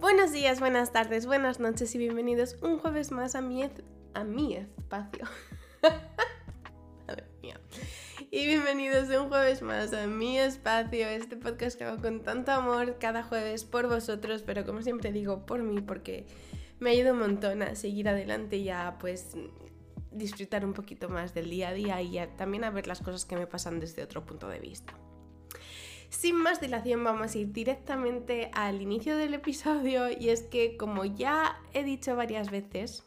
Buenos días, buenas tardes, buenas noches y bienvenidos un jueves más a mi, a mi espacio. Mía. Y bienvenidos un jueves más a mi espacio, este podcast que hago con tanto amor cada jueves por vosotros, pero como siempre digo, por mí, porque me ayuda un montón a seguir adelante y a pues disfrutar un poquito más del día a día y también a ver las cosas que me pasan desde otro punto de vista. Sin más dilación vamos a ir directamente al inicio del episodio y es que como ya he dicho varias veces,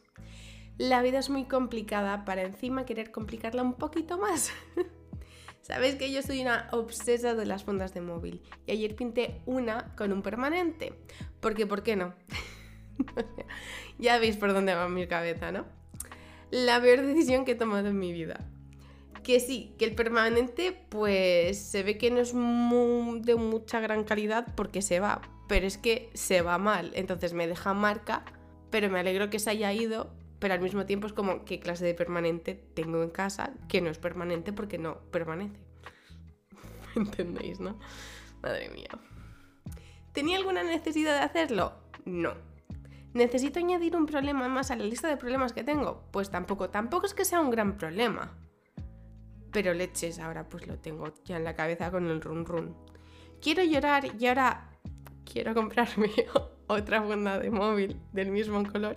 la vida es muy complicada para encima querer complicarla un poquito más. Sabéis que yo soy una obsesa de las fundas de móvil y ayer pinté una con un permanente. Porque, ¿por qué no? ya veis por dónde va mi cabeza, ¿no? La peor decisión que he tomado en mi vida. Que sí, que el permanente pues se ve que no es de mucha gran calidad porque se va, pero es que se va mal, entonces me deja marca, pero me alegro que se haya ido, pero al mismo tiempo es como qué clase de permanente tengo en casa que no es permanente porque no permanece. ¿Entendéis, no? Madre mía. ¿Tenía alguna necesidad de hacerlo? No. ¿Necesito añadir un problema más a la lista de problemas que tengo? Pues tampoco. Tampoco es que sea un gran problema. Pero leches, ahora pues lo tengo ya en la cabeza con el run run. Quiero llorar y ahora quiero comprarme otra funda de móvil del mismo color.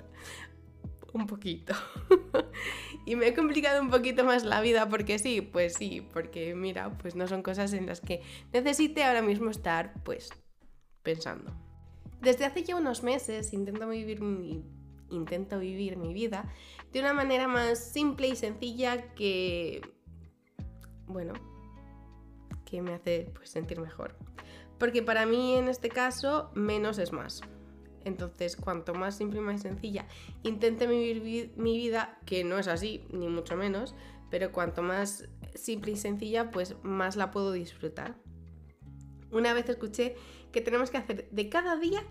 Un poquito. y me he complicado un poquito más la vida porque sí, pues sí, porque mira, pues no son cosas en las que necesite ahora mismo estar pues pensando. Desde hace ya unos meses intento vivir mi, intento vivir mi vida de una manera más simple y sencilla que bueno, que me hace pues, sentir mejor. Porque para mí en este caso menos es más. Entonces, cuanto más simple y más sencilla intente vivir mi vida, que no es así, ni mucho menos, pero cuanto más simple y sencilla, pues más la puedo disfrutar. Una vez escuché que tenemos que hacer de cada día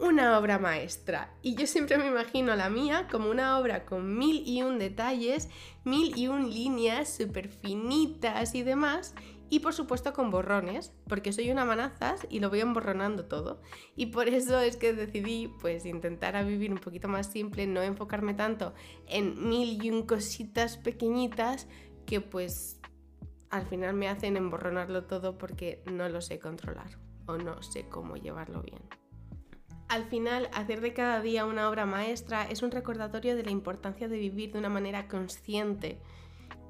una obra maestra. Y yo siempre me imagino la mía como una obra con mil y un detalles, mil y un líneas súper finitas y demás. Y por supuesto con borrones, porque soy una manazas y lo voy emborronando todo. Y por eso es que decidí pues intentar a vivir un poquito más simple, no enfocarme tanto en mil y un cositas pequeñitas que pues al final me hacen emborronarlo todo porque no lo sé controlar o no sé cómo llevarlo bien. Al final, hacer de cada día una obra maestra es un recordatorio de la importancia de vivir de una manera consciente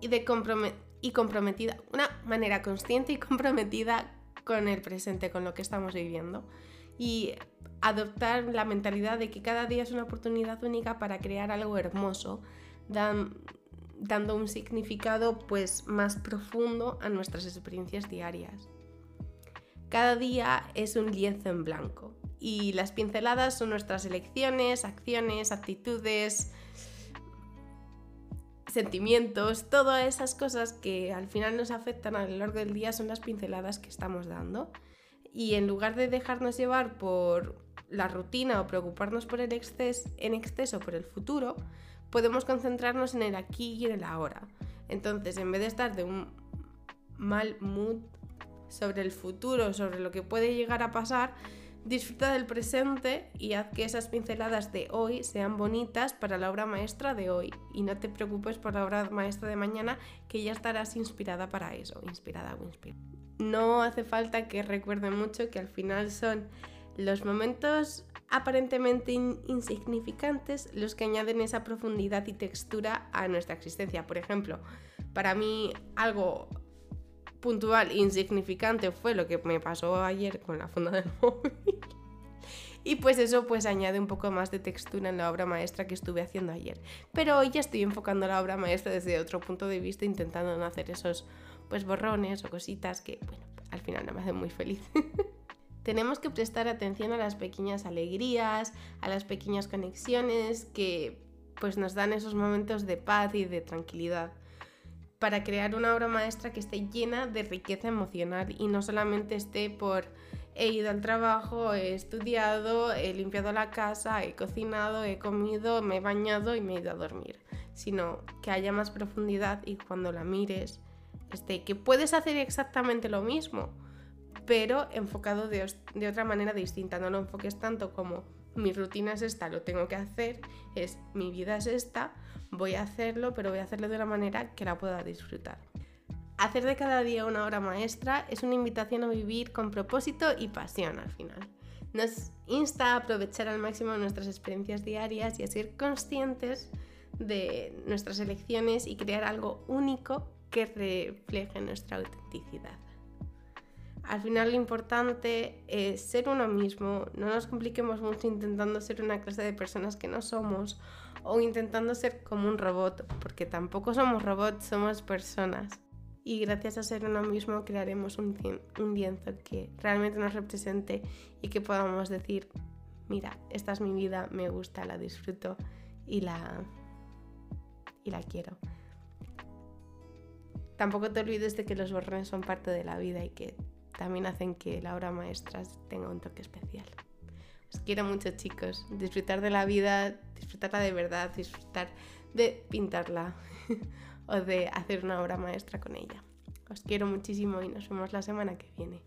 y, comprometida, una manera consciente y comprometida con el presente, con lo que estamos viviendo. Y adoptar la mentalidad de que cada día es una oportunidad única para crear algo hermoso, dando un significado pues más profundo a nuestras experiencias diarias. Cada día es un lienzo en blanco y las pinceladas son nuestras elecciones, acciones, actitudes, sentimientos, todas esas cosas que al final nos afectan a lo largo del día son las pinceladas que estamos dando. Y en lugar de dejarnos llevar por la rutina o preocuparnos por el exceso, en exceso por el futuro, podemos concentrarnos en el aquí y en el ahora. Entonces, en vez de estar de un mal mood sobre el futuro, sobre lo que puede llegar a pasar, Disfruta del presente y haz que esas pinceladas de hoy sean bonitas para la obra maestra de hoy. Y no te preocupes por la obra maestra de mañana, que ya estarás inspirada para eso. Inspirada o inspirada. No hace falta que recuerde mucho que al final son los momentos aparentemente insignificantes los que añaden esa profundidad y textura a nuestra existencia. Por ejemplo, para mí algo puntual, insignificante fue lo que me pasó ayer con la funda del móvil. Y pues eso pues añade un poco más de textura en la obra maestra que estuve haciendo ayer. Pero hoy ya estoy enfocando la obra maestra desde otro punto de vista, intentando no hacer esos pues borrones o cositas que, al final no me hacen muy feliz. Tenemos que prestar atención a las pequeñas alegrías, a las pequeñas conexiones que pues nos dan esos momentos de paz y de tranquilidad para crear una obra maestra que esté llena de riqueza emocional y no solamente esté por he ido al trabajo, he estudiado, he limpiado la casa, he cocinado, he comido, me he bañado y me he ido a dormir, sino que haya más profundidad y cuando la mires esté que puedes hacer exactamente lo mismo, pero enfocado de, de otra manera distinta, no lo enfoques tanto como mi rutina es esta, lo tengo que hacer, es mi vida es esta, voy a hacerlo, pero voy a hacerlo de una manera que la pueda disfrutar. Hacer de cada día una obra maestra es una invitación a vivir con propósito y pasión al final. Nos insta a aprovechar al máximo nuestras experiencias diarias y a ser conscientes de nuestras elecciones y crear algo único que refleje nuestra autenticidad. Al final lo importante es ser uno mismo, no nos compliquemos mucho intentando ser una clase de personas que no somos o intentando ser como un robot, porque tampoco somos robots, somos personas. Y gracias a ser uno mismo crearemos un, lienzo que realmente nos represente y que podamos decir, mira, esta es mi vida, me gusta, la disfruto y la, y la quiero. Tampoco te olvides de que los borrones son parte de la vida y que también hacen que la obra maestra tenga un toque especial. Os quiero mucho chicos, disfrutar de la vida, disfrutarla de verdad, disfrutar de pintarla o de hacer una obra maestra con ella. Os quiero muchísimo y nos vemos la semana que viene.